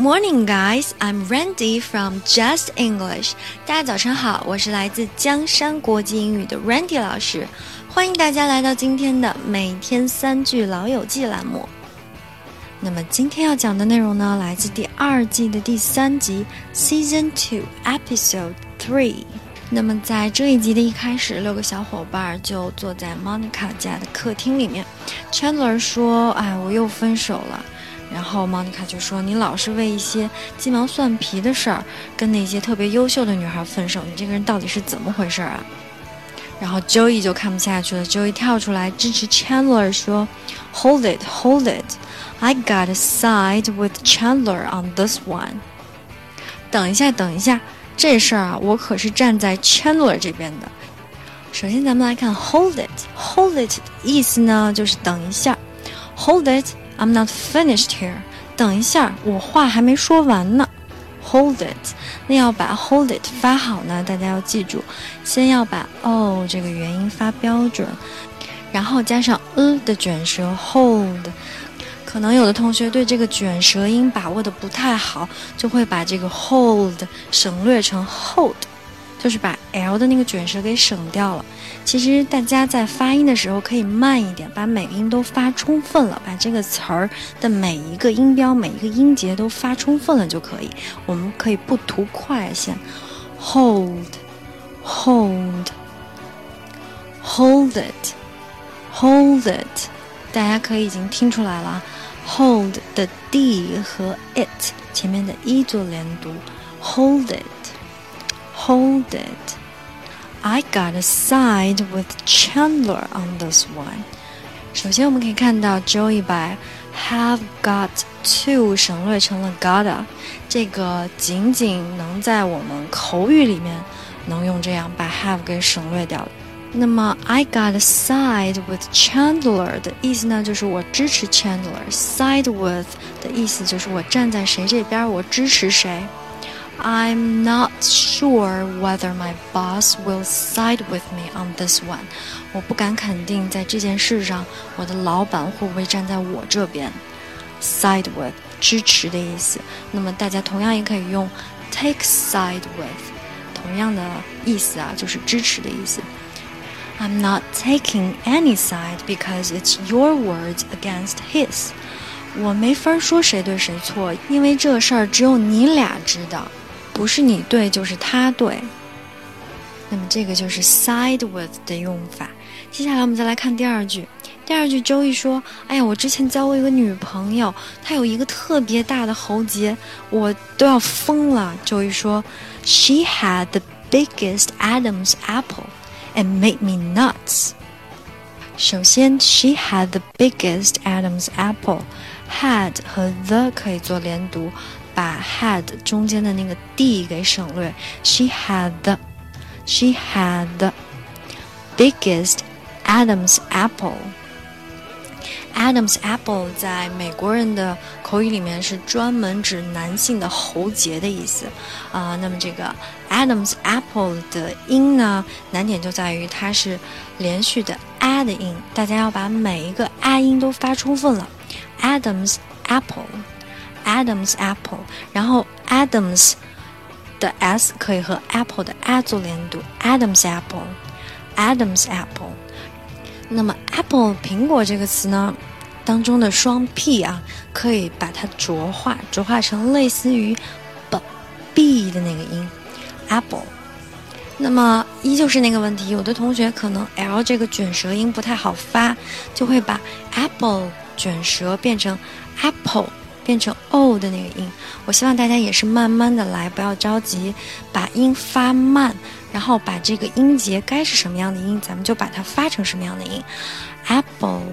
morning, guys. I'm Randy from Just English. 大家早上好，我是来自江山国际英语的 Randy 老师，欢迎大家来到今天的每天三句老友记栏目。那么今天要讲的内容呢，来自第二季的第三集 Season Two Episode Three。那么在这一集的一开始，六个小伙伴就坐在 Monica 家的客厅里面。Chandler 说：“哎，我又分手了。”然后 Monica 就说：“你老是为一些鸡毛蒜皮的事儿跟那些特别优秀的女孩分手，你这个人到底是怎么回事啊？”然后 Joey 就看不下去了，Joey 跳出来支持 Chandler 说：“Hold it, hold it, I got a side with Chandler on this one。”等一下，等一下。这事儿啊，我可是站在 Chandler 这边的。首先，咱们来看 hold it，hold it 的意思呢，就是等一下。Hold it” I'm not finished here。等一下，我话还没说完呢。Hold it，那要把 hold it 发好呢，大家要记住，先要把 o 这个元音发标准，然后加上 e 的卷舌 hold。可能有的同学对这个卷舌音把握的不太好，就会把这个 hold 省略成 hold，就是把 l 的那个卷舌给省掉了。其实大家在发音的时候可以慢一点，把每个音都发充分了，把这个词儿的每一个音标、每一个音节都发充分了就可以。我们可以不涂快线，hold，hold，hold it，hold it，大家可以已经听出来了。hold 的 d 和 it 前面的 e 做连读，hold it it，hold it。I got a side with Chandler on this one。首先我们可以看到 Joey 把 have got to 省略成了 gotta，这个仅仅能在我们口语里面能用这样把 have 给省略掉。那么，I got side with Chandler 的意思呢，就是我支持 Chandler。Side with 的意思就是我站在谁这边，我支持谁。 I'm not sure whether my boss will side with me on this one。我不敢肯定在这件事上，我的老板会不会站在我这边。Side with 支持的意思。那么大家同样也可以用 take side with，同样的意思啊，就是支持的意思。I'm not taking any side because it's your words against his。我没法说谁对谁错，因为这事儿只有你俩知道， 不是你对就是他对。那么这个就是 side with 的用法。接下来我们再来看第二句。第二句周易说：“哎呀，我之前交过一个女朋友，她有一个特别大的喉结，我都要疯了。”周易说：“She had the biggest Adam's apple。” and made me nuts. 首先，she had the biggest Adam's apple。Had 和 the 可以做连读，把 had 中间的那个 d 给省略。She had she had biggest Adam's apple。Adam's apple 在美国人的口语里面是专门指男性的喉结的意思啊。那么这个 Adam's apple 的音呢，难点就在于它是连续的 a 的音，大家要把每一个 a 音都发充分了。Adam's apple，Adam's apple，然后 Adams 的 s 可以和 apple 的 a 做连读。Adam's apple，Adam's apple。那么 apple 苹果这个词呢，当中的双 p 啊，可以把它浊化，浊化成类似于 b b 的那个音，apple。那么依旧是那个问题，有的同学可能 l 这个卷舌音不太好发，就会把 apple 卷舌变成 apple，变成 o 的那个音。我希望大家也是慢慢的来，不要着急，把音发慢。然后把这个音节该是什么样的音，咱们就把它发成什么样的音。Apple，apple，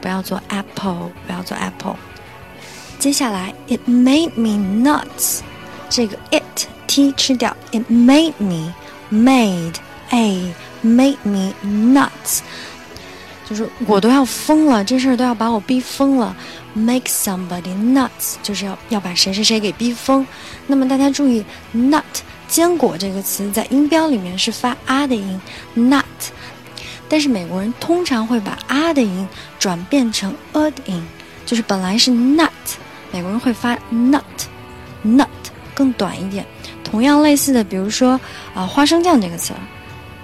不要做 apple，不要做 apple。接下来，it made me nuts，这个 it t 吃掉，it made me made a made me nuts，就是我都要疯了，这事儿都要把我逼疯了。Make somebody nuts，就是要要把谁谁谁给逼疯。那么大家注意，nut。坚果这个词在音标里面是发啊的音，nut，但是美国人通常会把啊的音转变成 a 的音，就是本来是 nut，美国人会发 nut，nut 更短一点。同样类似的，比如说啊，花生酱这个词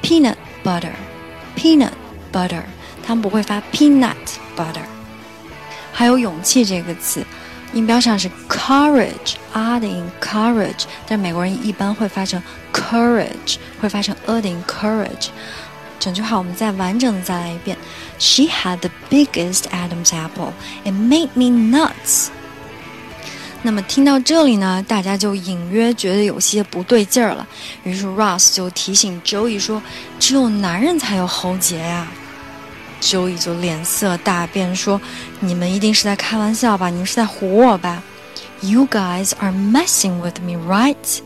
，peanut butter，peanut butter，他们不会发 peanut butter。还有勇气这个词，音标上是 courage，r 的音 courage，但美国人一般会发成 courage，会发成 a 的音 courage。整句话我们再完整的再来一遍。She had the biggest Adam's apple. It made me nuts. 那么听到这里呢，大家就隐约觉得有些不对劲儿了。于是 Ross 就提醒 Joey 说：“只有男人才有喉结呀。”Joey 就脸色大变，说：“你们一定是在开玩笑吧？你们是在唬我吧？You guys are messing with me, right?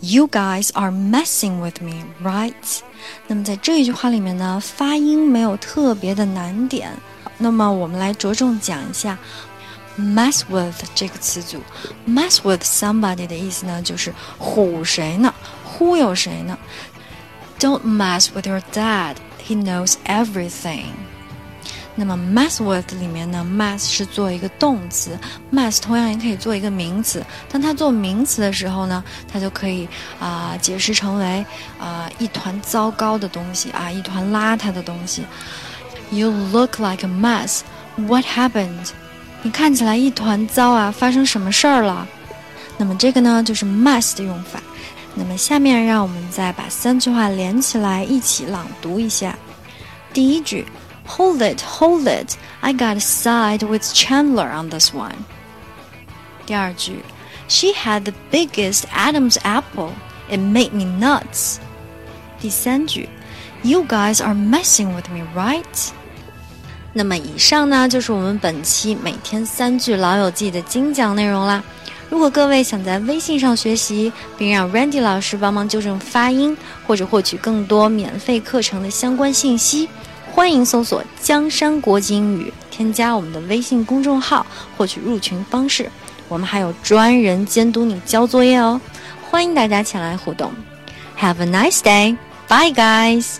You guys are messing with me, right?” 那么在这一句话里面呢，发音没有特别的难点。那么我们来着重讲一下。mess with 这个词组，mess with somebody 的意思呢，就是唬谁呢？忽悠谁呢？Don't mess with your dad. He knows everything. 那么 mess with 里面呢，mess 是做一个动词，mess 同样也可以做一个名词。当它做名词的时候呢，它就可以啊、解释成为啊、一团糟糕的东西啊，一团邋遢的东西。You look like a mess. What happened? 你看起来一团糟啊！发生什么事儿了？那么这个呢，就是 mess 的用法。那么下面让我们再把三句话连起来一起朗读一下。第一句，Hold it, hold it, I got to side with Chandler on this one。第二句，She had the biggest Adam's apple, it made me nuts。第三句，You guys are messing with me, right？那么以上呢，就是我们本期每天三句《老友记》的精讲内容啦。 如果各位想在微信上学习，并让 Randy 老师帮忙纠正发音，或者获取更多免费课程的相关信息，欢迎搜索“江山国际英语”，添加我们的微信公众号，获取入群方式。我们还有专人监督你交作业哦，欢迎大家前来互动。Have a nice day, bye guys.